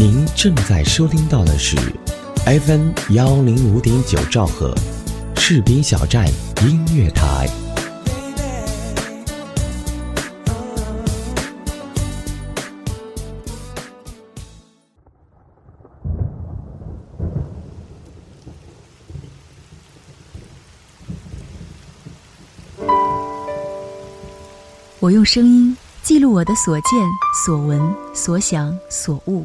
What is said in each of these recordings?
您正在收听到的是 FM 幺零五点九兆赫，士兵小站音乐台。我用声音记录我的所见、所闻、所想、所悟，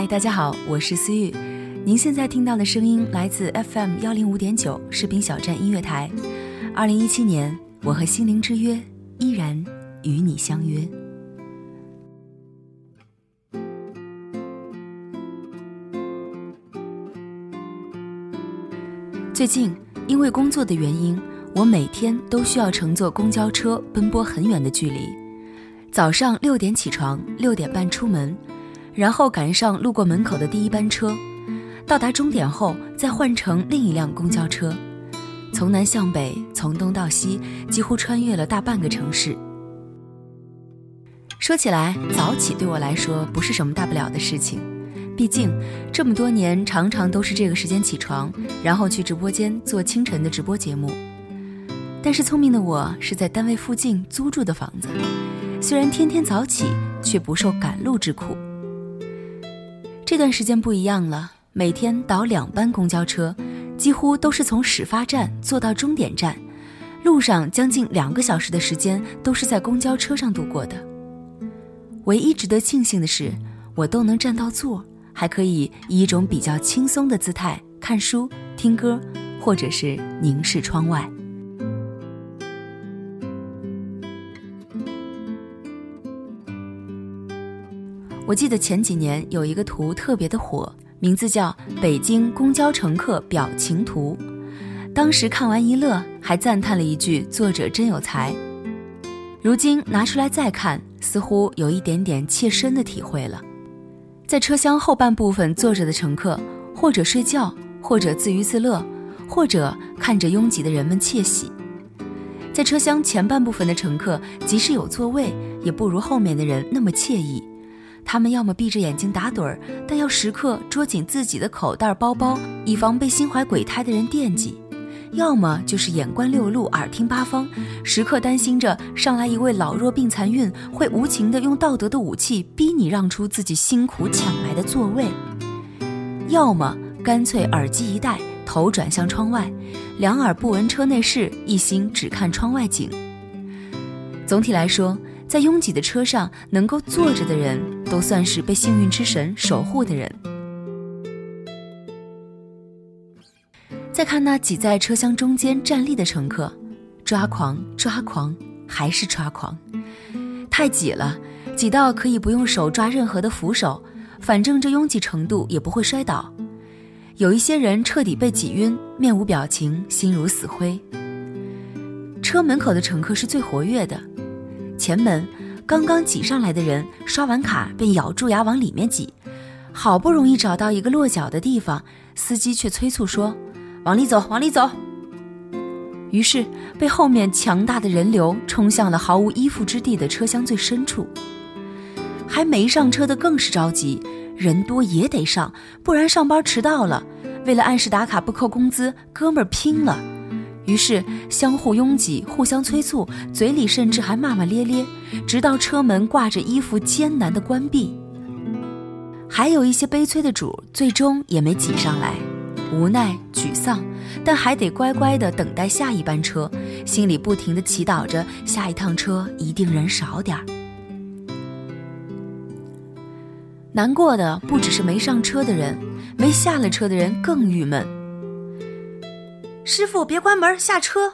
嗨，大家好，我是思玉。您现在听到的声音来自 FM 幺零五点九士兵小站音乐台。二零一七年。我和心灵之约依然与你相约。最近因为工作的原因，我每天都需要乘坐公交车奔波很远的距离。早上六点起床，六点半出门，然后赶上路过门口的第一班车，到达终点后再换乘另一辆公交车。从南向北，从东到西，几乎穿越了大半个城市。说起来，早起对我来说不是什么大不了的事情，毕竟这么多年常常都是这个时间起床，然后去直播间做清晨的直播节目。但是聪明的我是在单位附近租住的房子，虽然天天早起，却不受赶路之苦。这段时间不一样了，每天倒两班公交车。几乎都是从始发站坐到终点站，路上将近两个小时的时间都是在公交车上度过的。唯一值得庆幸的是，我都能站到座，还可以以一种比较轻松的姿态看书、听歌，或者是凝视窗外。我记得前几年有一个图特别的火。名字叫《北京公交乘客表情图》，当时看完一乐，还赞叹了一句：“作者真有才。”如今拿出来再看，似乎有一点点切身的体会了。在车厢后半部分坐着的乘客，或者睡觉，或者自娱自乐，或者看着拥挤的人们窃喜；在车厢前半部分的乘客，即使有座位，也不如后面的人那么惬意。他们要么闭着眼睛打盹儿，但要时刻捉紧自己的口袋包包，以防被心怀鬼胎的人惦记；要么就是眼观六路，耳听八方，时刻担心着上来一位老弱病残孕，会无情的用道德的武器逼你让出自己辛苦抢来的座位；要么干脆耳机一戴，头转向窗外，两耳不闻车内事，一心只看窗外景。总体来说。在拥挤的车上，能够坐着的人都算是被幸运之神守护的人。再看那挤在车厢中间站立的乘客，抓狂，抓狂，还是抓狂！太挤了，挤到可以不用手抓任何的扶手，反正这拥挤程度也不会摔倒。有一些人彻底被挤晕，面无表情，心如死灰。车门口的乘客是最活跃的。前门刚刚挤上来的人刷完卡便咬住牙往里面挤，好不容易找到一个落脚的地方，司机却催促说：“往里走，往里走。”于是被后面强大的人流冲向了毫无依附之地的车厢最深处。还没上车的更是着急，人多也得上，不然上班迟到了。为了按时打卡不扣工资，哥们儿拼了。于是相互拥挤，互相催促，嘴里甚至还骂骂咧咧，直到车门挂着衣服艰难的关闭。还有一些悲催的主，最终也没挤上来，无奈沮丧，但还得乖乖的等待下一班车，心里不停的祈祷着下一趟车一定人少点儿。难过的不只是没上车的人，没下了车的人更郁闷。师傅，别关门，下车。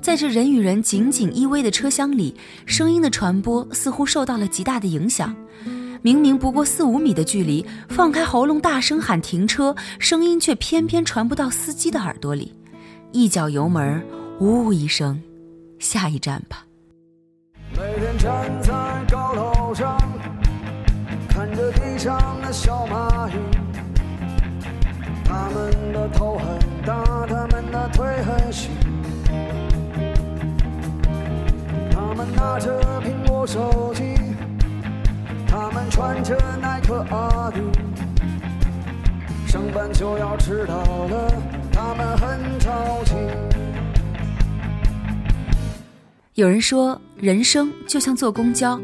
在这人与人紧紧依偎的车厢里，声音的传播似乎受到了极大的影响。明明不过四五米的距离，放开喉咙大声喊停车，声音却偏偏传不到司机的耳朵里。一脚油门，呜呜一声，下一站吧。每天站在高楼上，看着地上的小蚂蚁，他们的手机。他们穿着耐克阿迪，上班就要迟到了，他们很着急。有人说，人生就像坐公交，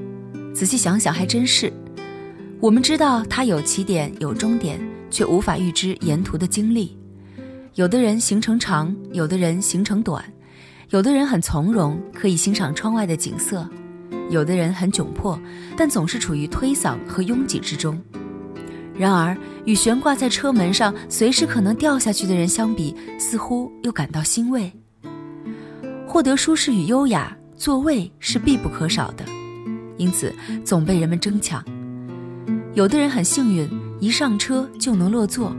仔细想想还真是。我们知道它有起点有终点，却无法预知沿途的经历。有的人行程长，有的人行程短，有的人很从容，可以欣赏窗外的景色。有的人很窘迫，但总是处于推搡和拥挤之中。然而，与悬挂在车门上、随时可能掉下去的人相比，似乎又感到欣慰。获得舒适与优雅，座位是必不可少的，因此总被人们争抢。有的人很幸运，一上车就能落座；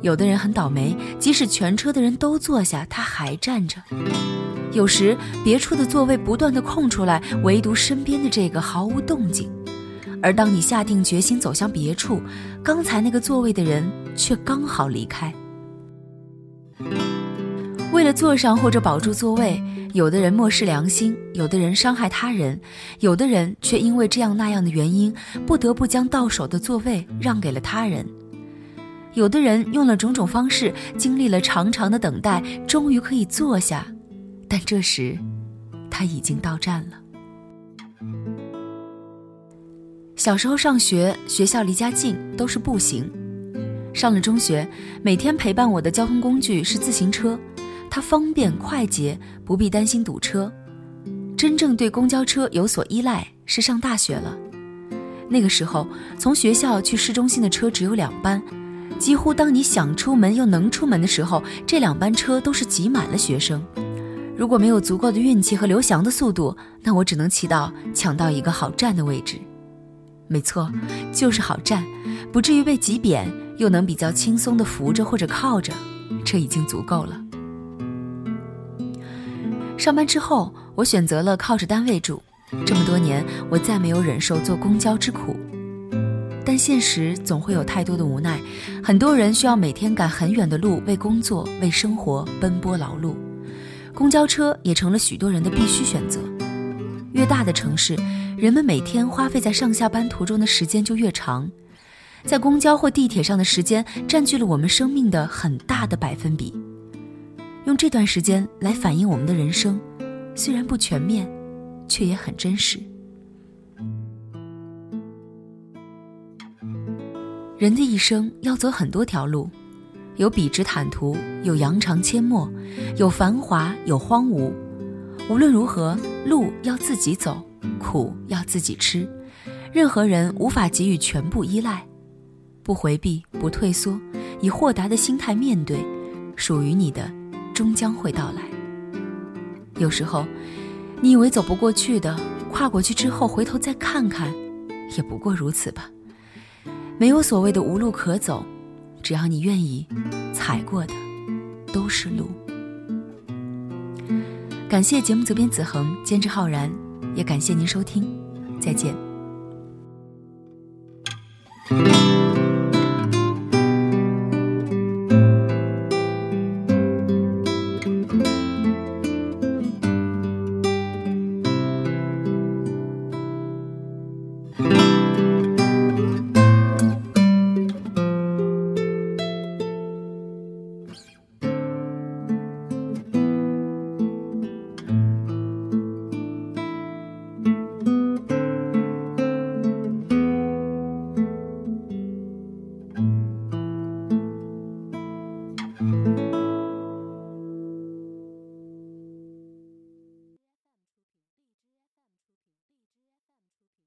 有的人很倒霉，即使全车的人都坐下，他还站着。有时别处的座位不断的空出来，唯独身边的这个毫无动静。而当你下定决心走向别处，刚才那个座位的人却刚好离开。为了坐上或者保住座位，有的人漠视良心，有的人伤害他人，有的人却因为这样那样的原因，不得不将到手的座位让给了他人。有的人用了种种方式，经历了长长的等待，终于可以坐下。但这时，他已经到站了。小时候上学，学校离家近，都是步行。上了中学，每天陪伴我的交通工具是自行车，它方便快捷，不必担心堵车。真正对公交车有所依赖是上大学了。那个时候，从学校去市中心的车只有两班，几乎当你想出门又能出门的时候，这两班车都是挤满了学生。如果没有足够的运气和刘翔的速度，那我只能祈祷抢到一个好站的位置。没错，就是好站，不至于被挤扁，又能比较轻松地扶着或者靠着，这已经足够了。上班之后，我选择了靠着单位住。这么多年，我再没有忍受坐公交之苦。但现实总会有太多的无奈，很多人需要每天赶很远的路，为工作、为生活奔波劳碌。公交车也成了许多人的必须选择。越大的城市，人们每天花费在上下班途中的时间就越长，在公交或地铁上的时间占据了我们生命的很大的百分比。用这段时间来反映我们的人生，虽然不全面，却也很真实。人的一生要走很多条路。有笔直坦途，有扬长阡陌，有繁华，有荒芜。无论如何，路要自己走，苦要自己吃。任何人无法给予全部依赖，不回避，不退缩，以豁达的心态面对，属于你的，终将会到来。有时候，你以为走不过去的，跨过去之后回头再看看，也不过如此吧。没有所谓的无路可走。只要你愿意，踩过的都是路。感谢节目责编子恒，监制浩然，也感谢您收听，再见。